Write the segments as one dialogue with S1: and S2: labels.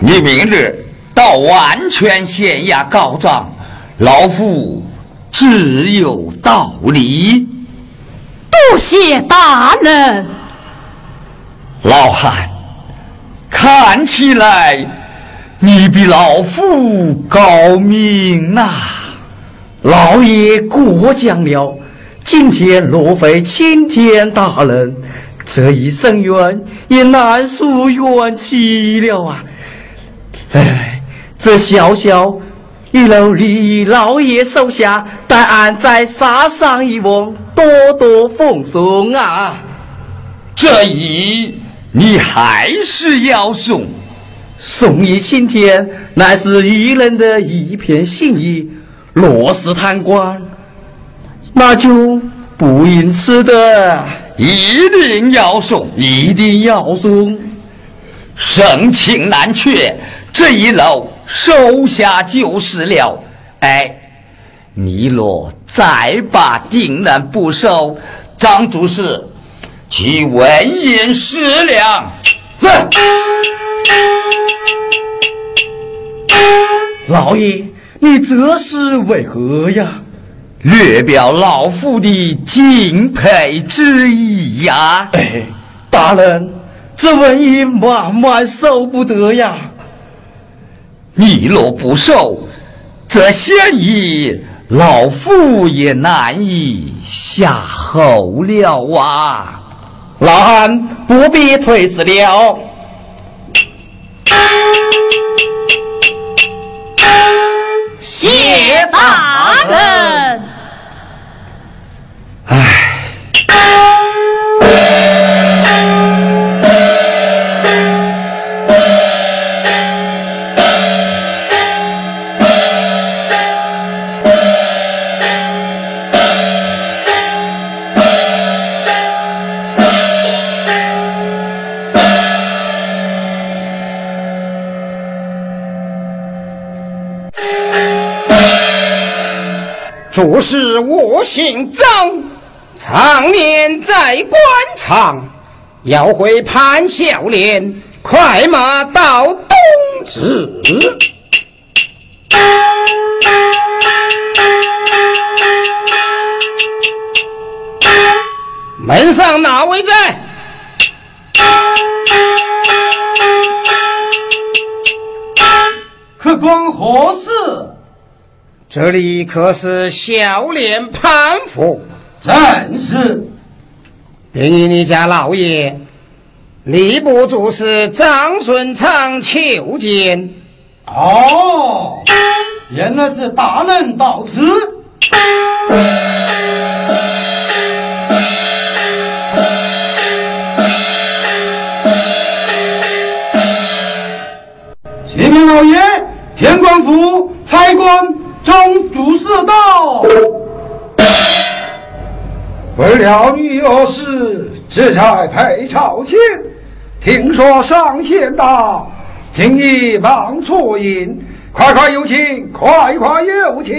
S1: 你明日到万泉县衙告状，老夫只有道理。
S2: 多谢大人。
S1: 老汉，看起来你比老夫高明呐。
S3: 老爷过奖了。今天若非青天大人，这一生冤也难诉冤气了啊！哎，这小小一楼李老爷手下，待俺再杀上一网，多多奉送啊！
S1: 这一你还是要送，
S3: 送一青天，乃是一人的一片心意。若是贪官。那就不应此的，
S1: 一定要送，
S3: 一定要送。
S1: 盛情难却，这一楼收下就是了。哎，你若再把定然不收，张主事去问银十两。
S3: 是。老爷，你这是为何呀？
S1: 略表老夫的敬佩之意呀！
S3: 哎，大人，这文银万万收不得呀！
S1: 你若不受，则先以老夫也难以下侯了啊！
S3: 老汉不必推辞了。
S2: 谢大人。
S4: 姓张，常年在官场，要会潘笑脸，快马到东至。门上哪位在？
S5: 客官何事？
S4: 这里可是小脸潘府？
S5: 正是。
S4: 便与你家老爷，吏部主事张顺昌求见。
S5: 哦，原来是大人到此。启禀老爷，天官府差官。中主事道，为了你有事，这才陪朝亲。听说上仙到，请你忙坐饮，快快有请，快快有请。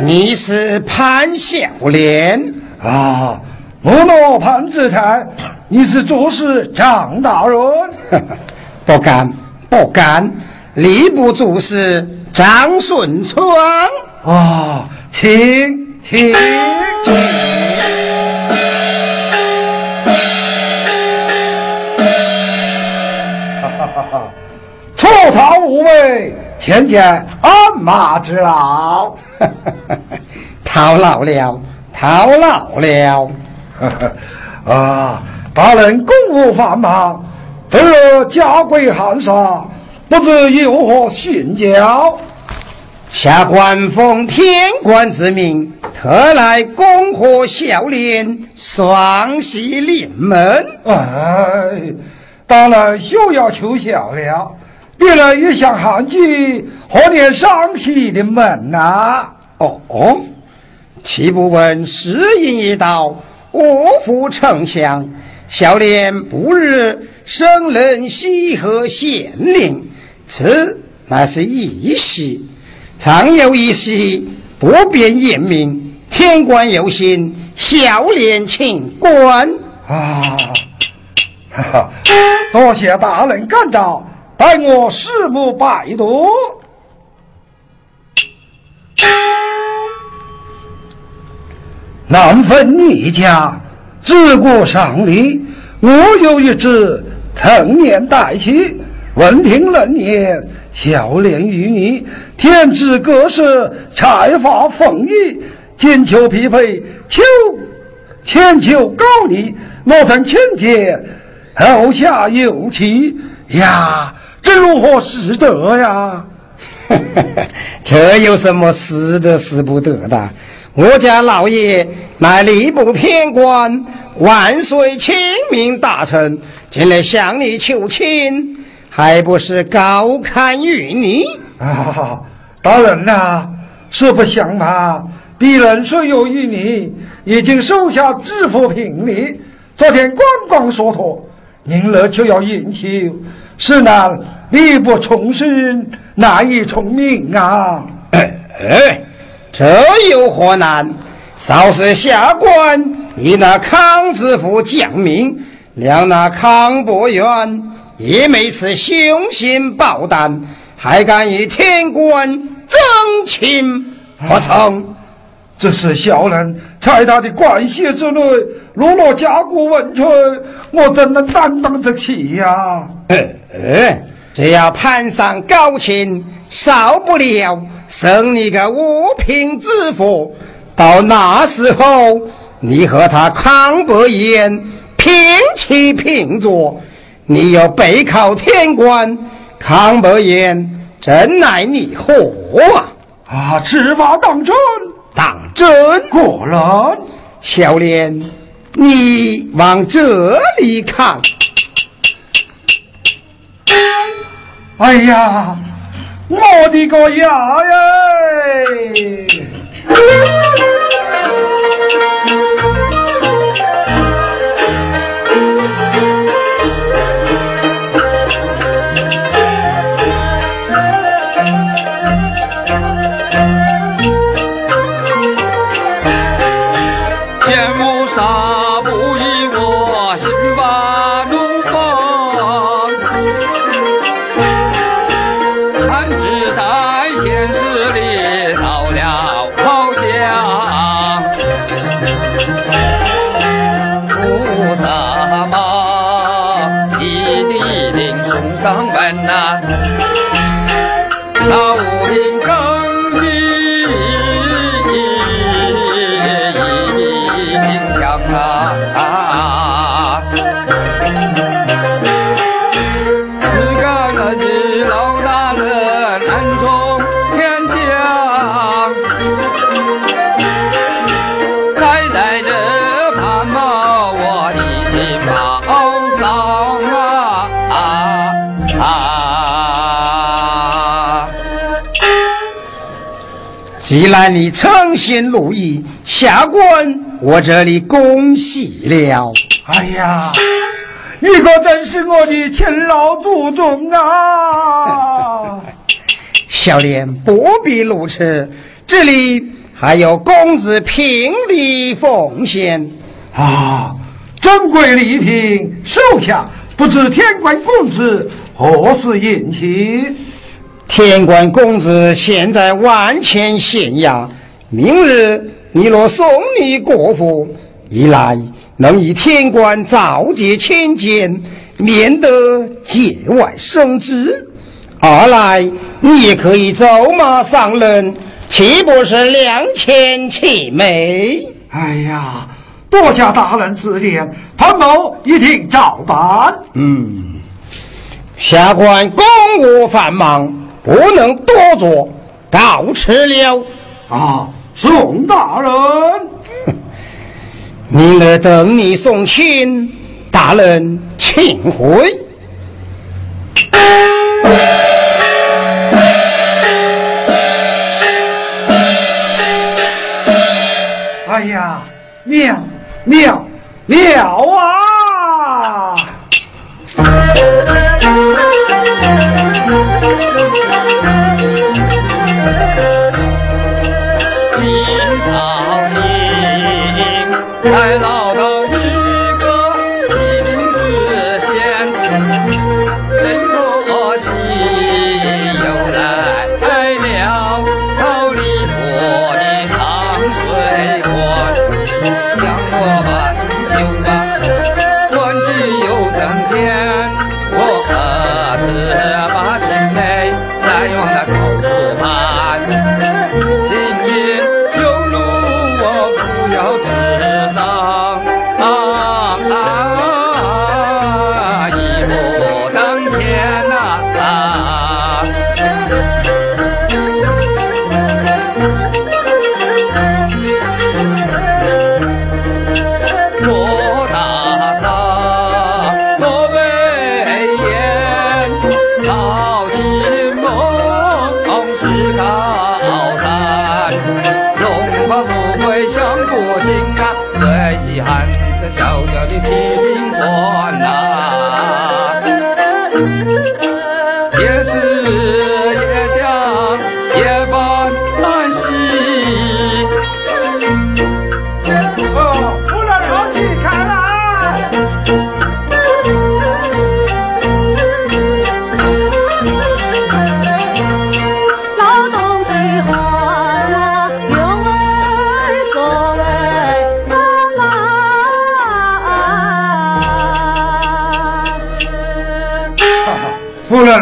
S4: 你是潘小莲。
S5: 啊，我诺潘之才，你是主事张大人？
S4: 不敢，不敢。吏部主事张顺川。
S5: 啊，请请请。哈哈哈哈！出草无味，天见鞍马之劳。
S4: 哈哈哈！套牢了。套牢了，
S5: 啊！大人公务繁忙，昨日家规寒杀，不知有何训教？
S4: 下官奉天官之命，特来恭贺孝廉双喜临门。
S5: 哎，大人休要求孝了，别人也想汉季，何年双喜临门呐？
S4: 哦哦。岂不闻时音一道，卧虎丞相，小莲不日升任西河县令，此乃是一喜。常有一喜，不便言明，天官有心，小脸请官。
S5: 啊，哈哈，多谢大人干召，待我拭目拜读。难分你家，自古上礼。我有一子，成年待妻，闻听冷言，笑脸于你，天资各色，才华丰溢，金秋匹配，秋千秋高丽，我曾亲见，后下有妻呀，这如何使得呀？
S4: 这有什么使得使不得的？我家老爷乃吏部天官，万岁亲命大臣，前来向你求亲，还不是高看于你？
S5: 啊，大人呐，实不相瞒，鄙人虽有于你，已经收下知府聘礼。昨天官光说托，明日就要迎求，实乃力不从心，难以从命啊！
S4: 哎，这有何难？少时下官以那康知府讲明，谅那康伯元也没此雄心豹胆，还敢与天官争亲，不成？
S5: 这是小人在他的关系之内落了家国文存，我怎能担当得起呀？
S4: 哎，这要攀上高亲，少不了生你个五品知府。到那时候，你和他康伯言平起平坐，你又背靠天官，康伯言真乃你何啊？
S5: 啊，此话当真？
S4: 当真？
S5: 果然。
S4: 小莲，你往这里看。
S5: 哎呀，我的个呀耶！
S4: 既然你诚心如意，下官我这里恭喜了。
S5: 哎呀，你可真是我的勤劳祖宗啊！
S4: 小莲不必如此，这里还有公子平的奉献
S5: 啊！珍贵礼品收下，不知天官公子何时迎亲？
S4: 天官公子现在万千县衙，明日你若送你过府，一来能与天官早节亲见，免得节外生枝；二来你也可以走马上任，岂不是两全其美？
S5: 哎呀，多谢大人指点，潘某一定照办。
S4: 嗯，下官公务繁忙。不能多做，告辞了。
S5: 啊，宋大人，
S4: 明日等你送亲，大人请回。
S5: 哎呀，妙妙妙啊！来，有？这小小的铁饼、啊。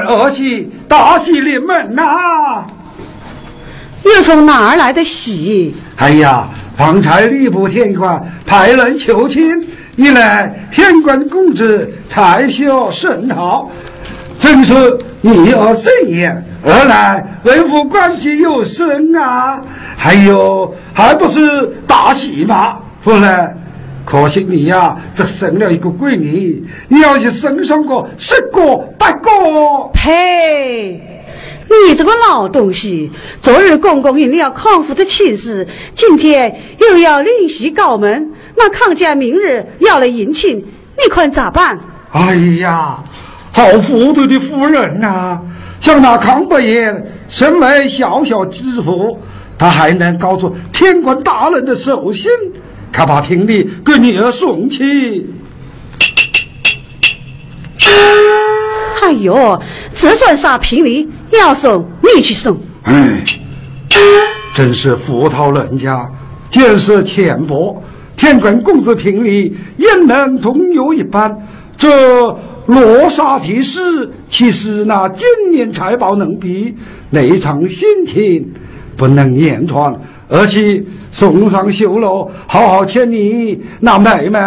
S5: 儿媳大喜临门呐！
S2: 又从哪儿来的喜？
S5: 哎呀，方才礼部天官派人求亲，一来天官公子才秀甚好，正是逆而生言；二来为父官阶有升啊，还有还不是大喜吗？夫人。可惜你呀，只生了一个闺女，你要是生上个十个八个，
S2: 呸！你这个老东西，昨日公公应了康复的亲事，今天又要另席告门，那康家明日要来迎亲，你看咋办？
S5: 哎呀，好糊涂的夫人呐！像那康伯爷，身为小小知府，他还能告诉天官大人的寿星？他把聘礼给女儿送去。
S2: 哎呦，这算啥聘礼？要送你去送。
S5: 哎，真是葡萄人家见识浅薄，天官公子聘礼也能同有一般。这罗刹提示，岂是那金银财宝能比那场心情不能言传，儿媳。送上绣楼，好好牵你那妹妹。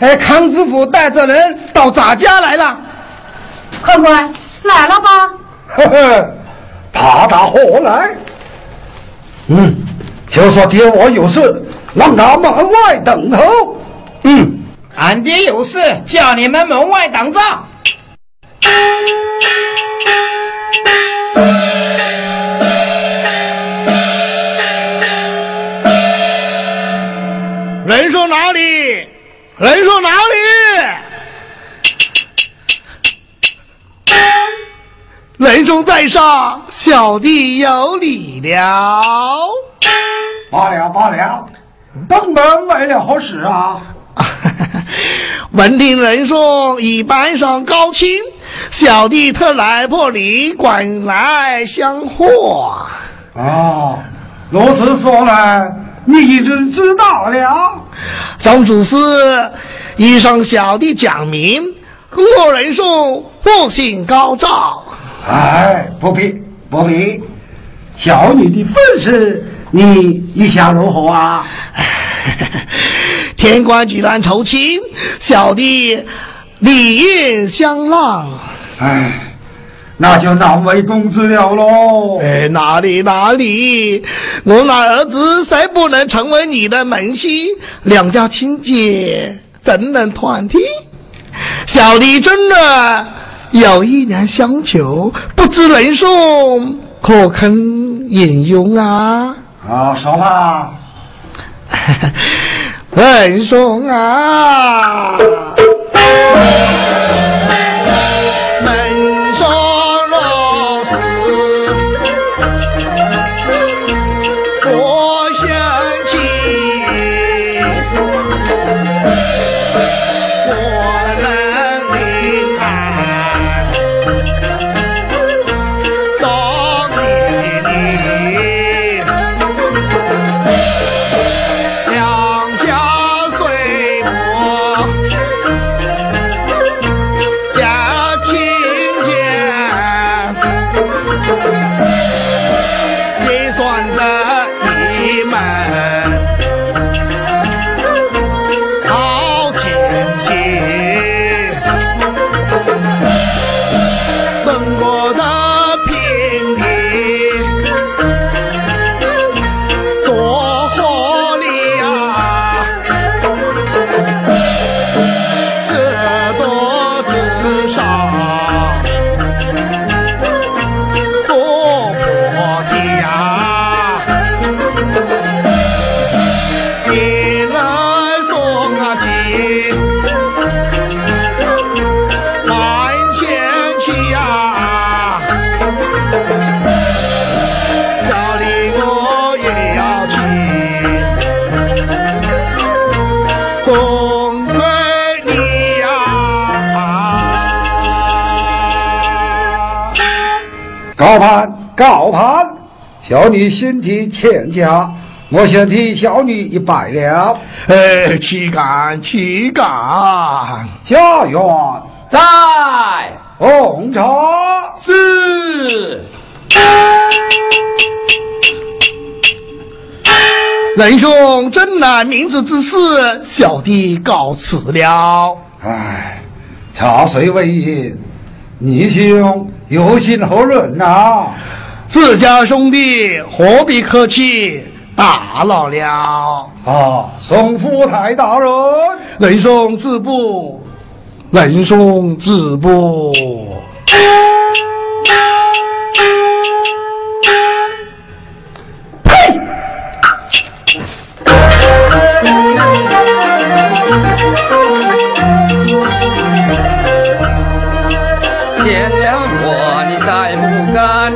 S4: 哎，康知府带着人到咱家来了。
S2: 快快来了吧？
S5: 呵呵，怕他何来？嗯，就说爹我有事，让他门外等候。
S4: 嗯，俺爹有事，叫你们门外等着。
S6: 人说哪里？人说哪里？人中在上，小弟有礼了。
S5: 罢了罢了，登门为了何事啊？
S6: 闻听人说已搬上高亲，小弟特来破礼，管来相贺。
S5: 啊，如此说来，你已经知道了。
S6: 张主司以上小弟讲明，洛人送不幸高照。
S5: 哎，不必不必，小女的份事，你意下如何啊？
S6: 天官举案酬亲，小弟理应相让。
S5: 哎，那就难为公子了喽。
S6: 哎，哪里哪里，我那儿子谁不能成为你的门婿？两家亲姐怎能团体？小弟真的有一年相求，不知人送可肯引用啊？
S5: 啊，说吧。
S6: 人送啊！
S5: 高攀高攀，小女心提欠佳，我先替小女一拜了。
S6: 呃，岂敢岂敢！
S5: 家园
S1: 在
S5: 红茶。
S1: 是。
S6: 仁兄真乃明智之士，小弟告辞了。
S5: 唉，茶水为饮，你兄有心何人呐、
S6: 自家兄弟何必客气，打扰了。
S5: 啊？宋福台大人，
S6: 仁兄自步，仁兄自步。
S1: 见了我，你再不敢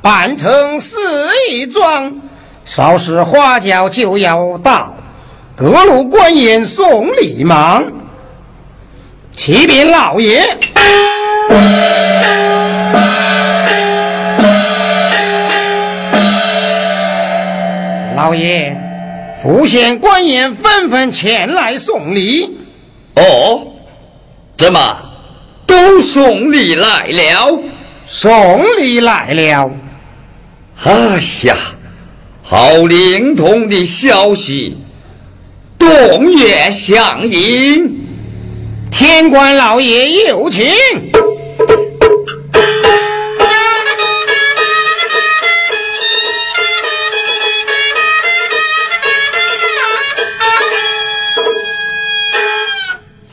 S4: 扮成四义装，稍时花轿就要到，各路官员送礼忙。启禀老爷，老爷，府县官员纷纷前来送礼。
S1: 哦，怎么都送礼来了？
S4: 送礼来了。
S1: 哎呀，好灵通的消息！东岳相迎，
S4: 天官老爷有请。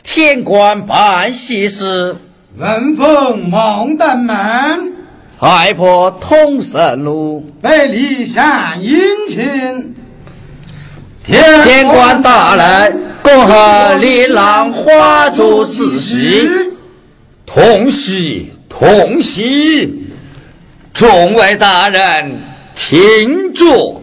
S3: 天官办喜事，
S5: 人逢猛登门。
S3: 才破通神路。
S5: 北离山迎亲，
S3: 天官大人，恭贺琳琅花烛之喜。
S1: 同喜同喜！众位大人，请坐。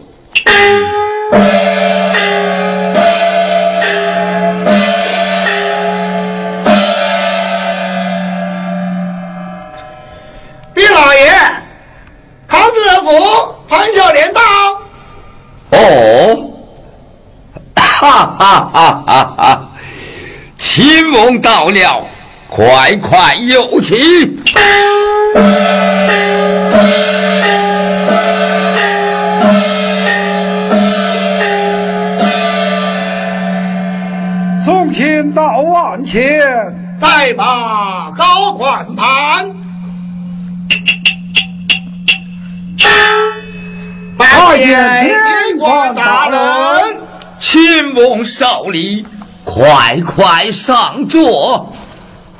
S6: 老爷，康知府潘小莲到。
S1: 哦，哈哈哈哈哈！秦王到了，快快有请。
S5: 送亲到万千，
S6: 再把高管盘。拜见天官大人。
S1: 秦翁少礼，快快上座。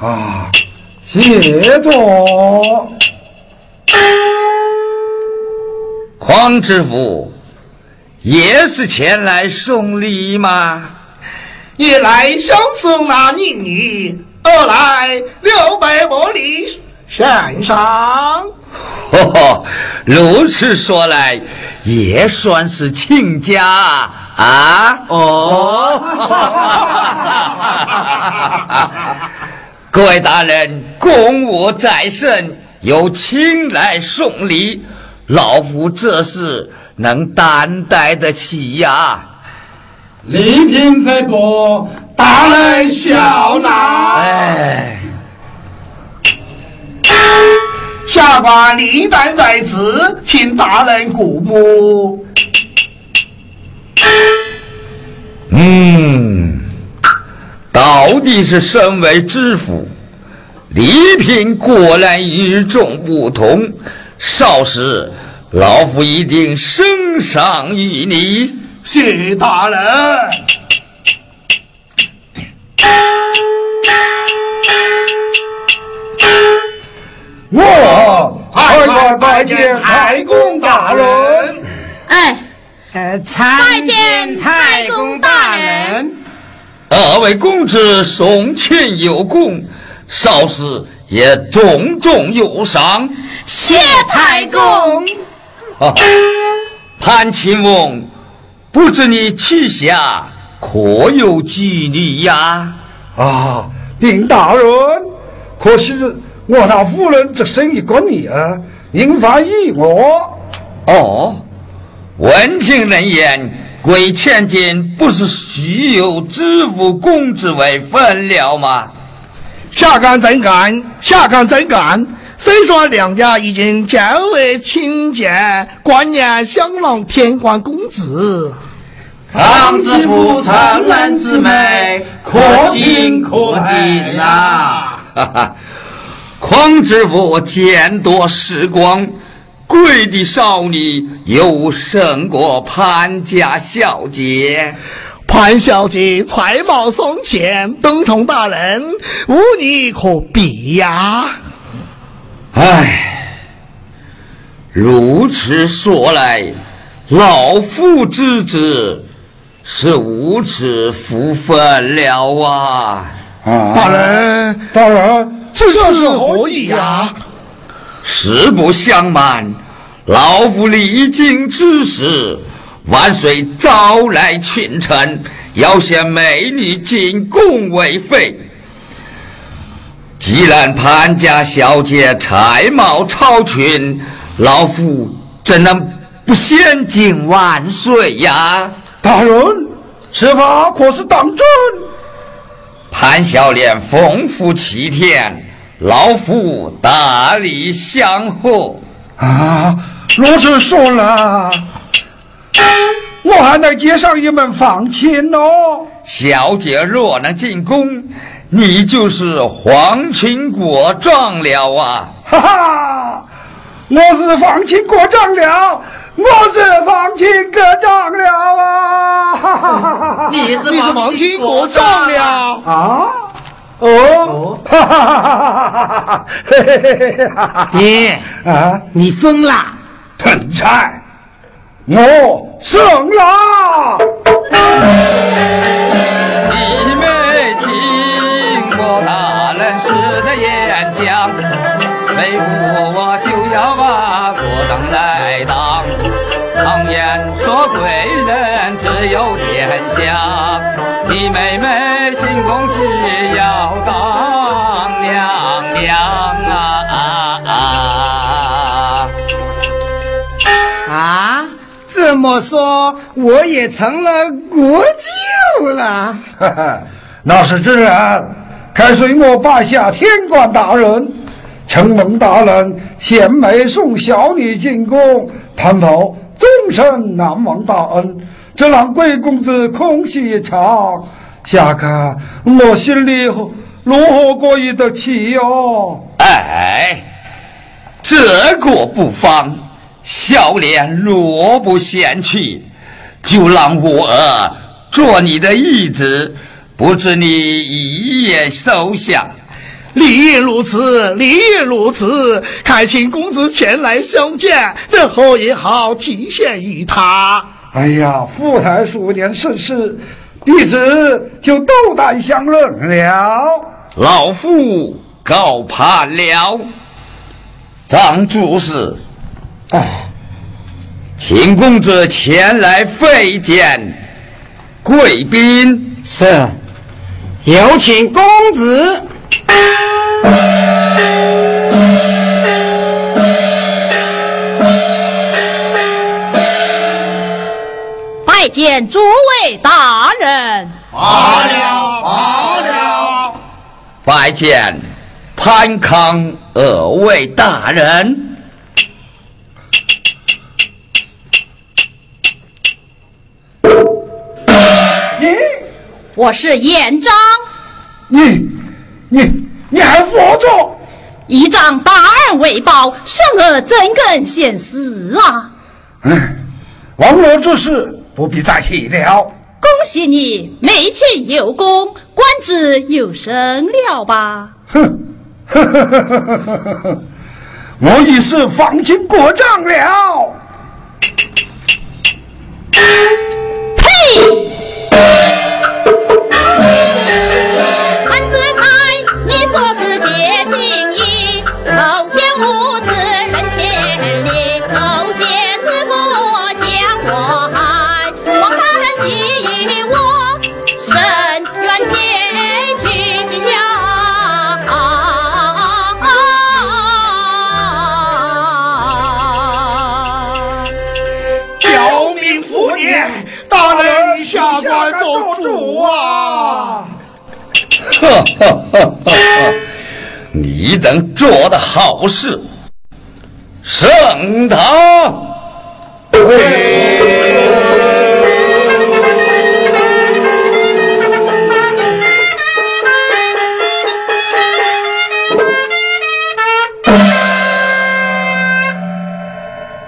S5: 啊，谢座。
S1: 匡知府也是前来送礼吗？
S6: 一来相送那宁女，二来六百薄礼献上。
S1: 呵呵，如此说来，也算是亲家啊！哦，各位大人，公务在身，有亲来送礼，老夫这是能担待得起呀。
S5: 礼品非薄，大人笑纳。
S1: 哎，
S6: 下官历代在此，请大人顾目。
S1: 嗯，到底是身为知府，礼品果然与众不同。少时，老夫一定升赏于你。
S6: 谢大人。
S5: 我快快拜见太公大人。
S7: 哎，
S4: 呃，
S7: 拜
S4: 参
S7: 见太公大人。
S1: 二位公子送亲有功，少时也重重有赏。
S7: 谢太公。
S1: 哈哈，潘秦翁，不知你去下可有妓女呀？
S5: 啊，禀大人，可惜我那夫人这生一个女儿，您发意我。
S1: 哦，闻听人言，贵千金不是须有知府公之为分了吗？
S6: 下岗怎敢？下岗怎敢？虽说两家已经结为亲家，观念相让天官公子。
S3: 康知府成人之美，可敬可敬呐！
S1: 哈哈，匡知府见多识广，贵的少女又胜过潘家小姐。
S6: 潘小姐才貌双全，东崇大人无你可比呀！
S1: 唉，如此说来，老夫之子是无此福分了啊！
S5: 啊，
S6: 大人，
S5: 大人，
S6: 这是何意呀？
S1: 实不相瞒，老夫离京之时，万岁招来群臣，要献美女进宫为妃。既然潘家小姐才貌超群，老夫怎能不先敬万岁呀？
S5: 大人，此话可是当真？
S1: 潘小莲丰富齐天，老夫大力相贺。
S5: 啊，如此说了，我还能接上一门房亲哦。
S1: 小姐若能进宫，你就是皇亲国丈了啊！
S5: 哈哈，我是皇亲国丈了，我是王亲国长了啊！哈哈哈哈哈！
S3: 你是
S6: 你是王亲国长了。
S5: 啊，哦，哈哈哈哈哈哈！
S4: 爹
S5: 啊，
S4: 你疯了！
S5: 屯柴，我胜了。
S1: 你没听过大人时的演讲？非我我有天下，你妹妹进宫去要当娘娘啊！
S4: 啊，这么说我也成了国舅了？
S5: 哈哈，那是自然。该随我拜下天官大人，承蒙大人献媚送小女进宫，盼报终身难忘大恩。这让贵公子空虚一场，下个我心里如何过意得去哟？
S1: 哎，这个不妨。小莲若不嫌弃，就让我做你的义子，不知你一夜收下。
S6: 理也如此，理也如此。还请公子前来相见，日后也好体现于他。
S5: 哎呀，福太数年盛世，弟子就斗胆相认了。
S1: 老夫告判了，张主事。哎，请公子前来会见贵宾。
S4: 是，有请公子。
S7: 拜见诸位大人。
S6: 罢了，罢了。
S1: 拜见潘康二位大人。
S5: 你，
S7: 我是严章。
S5: 你，你，你还活着？
S7: 依仗大人为报，圣儿怎敢先死啊？
S5: 嗯，亡我之事不必再提了。
S7: 恭喜你，没钱有功，官职有升了吧？
S5: 哼，我已是放心过账了。
S7: 呸！
S1: 呵呵呵呵呵，你等做的好事，升堂。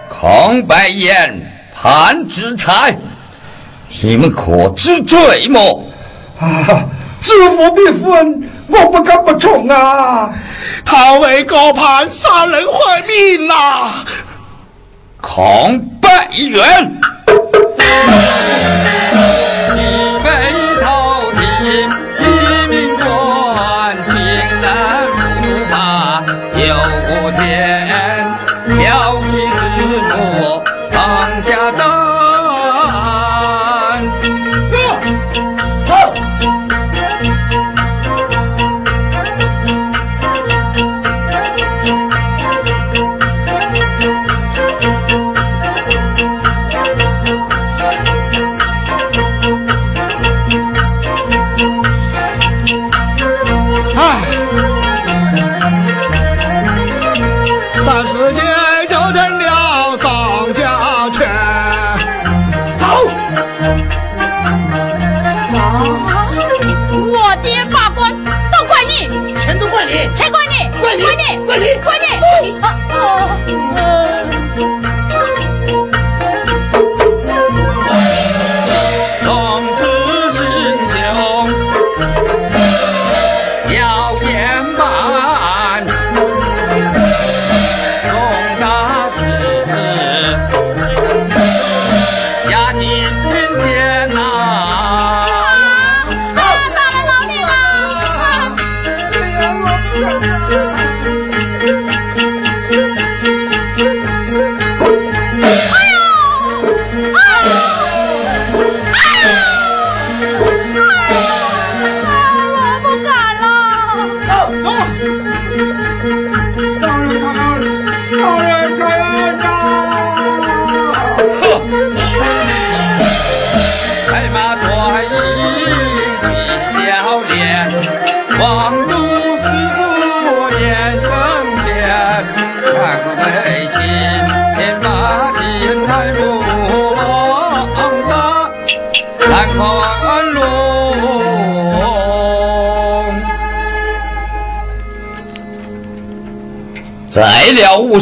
S1: 康白岩、潘之才，你们可知罪么？
S5: 啊，知府必分，我不敢不从啊！
S6: 他为高攀杀人坏命呐、
S1: 康白岩，你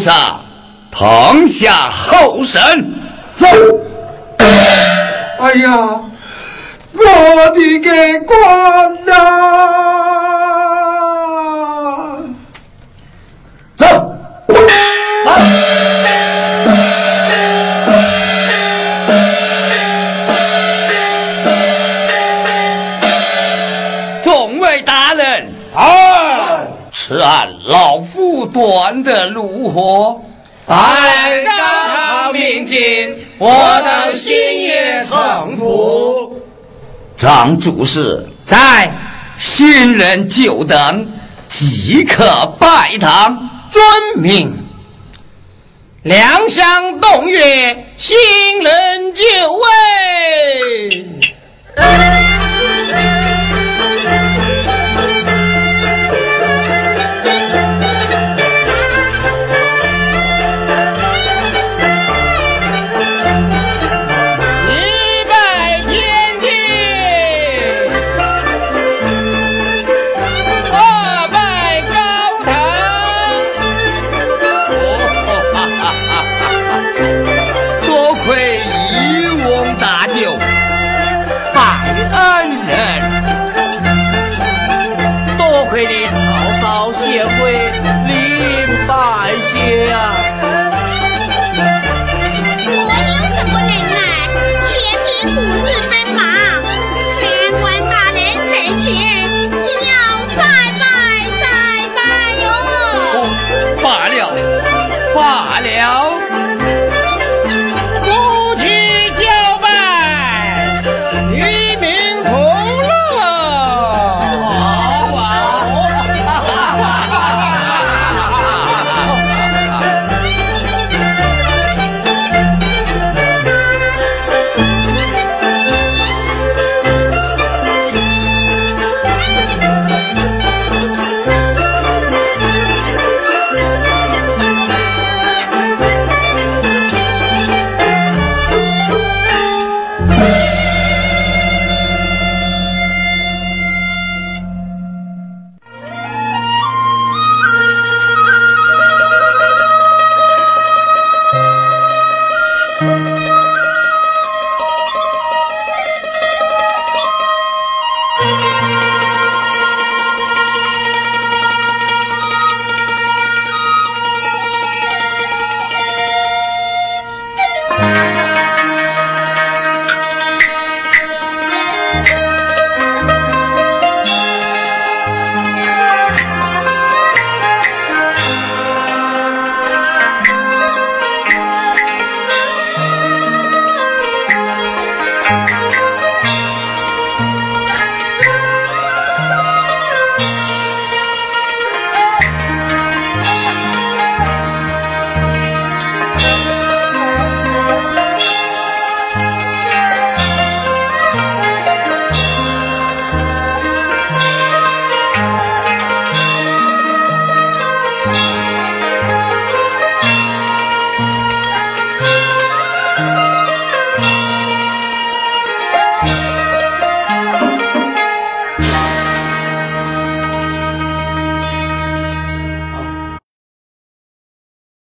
S1: 上，堂下候审。
S5: 走。哎呀，我的个
S1: 乖夫断得如何？
S4: 拜高明镜，我等心也诚服。
S1: 张主事
S4: 在，
S1: 新人就等，即可拜堂。
S4: 遵命。两相动月，新人就位。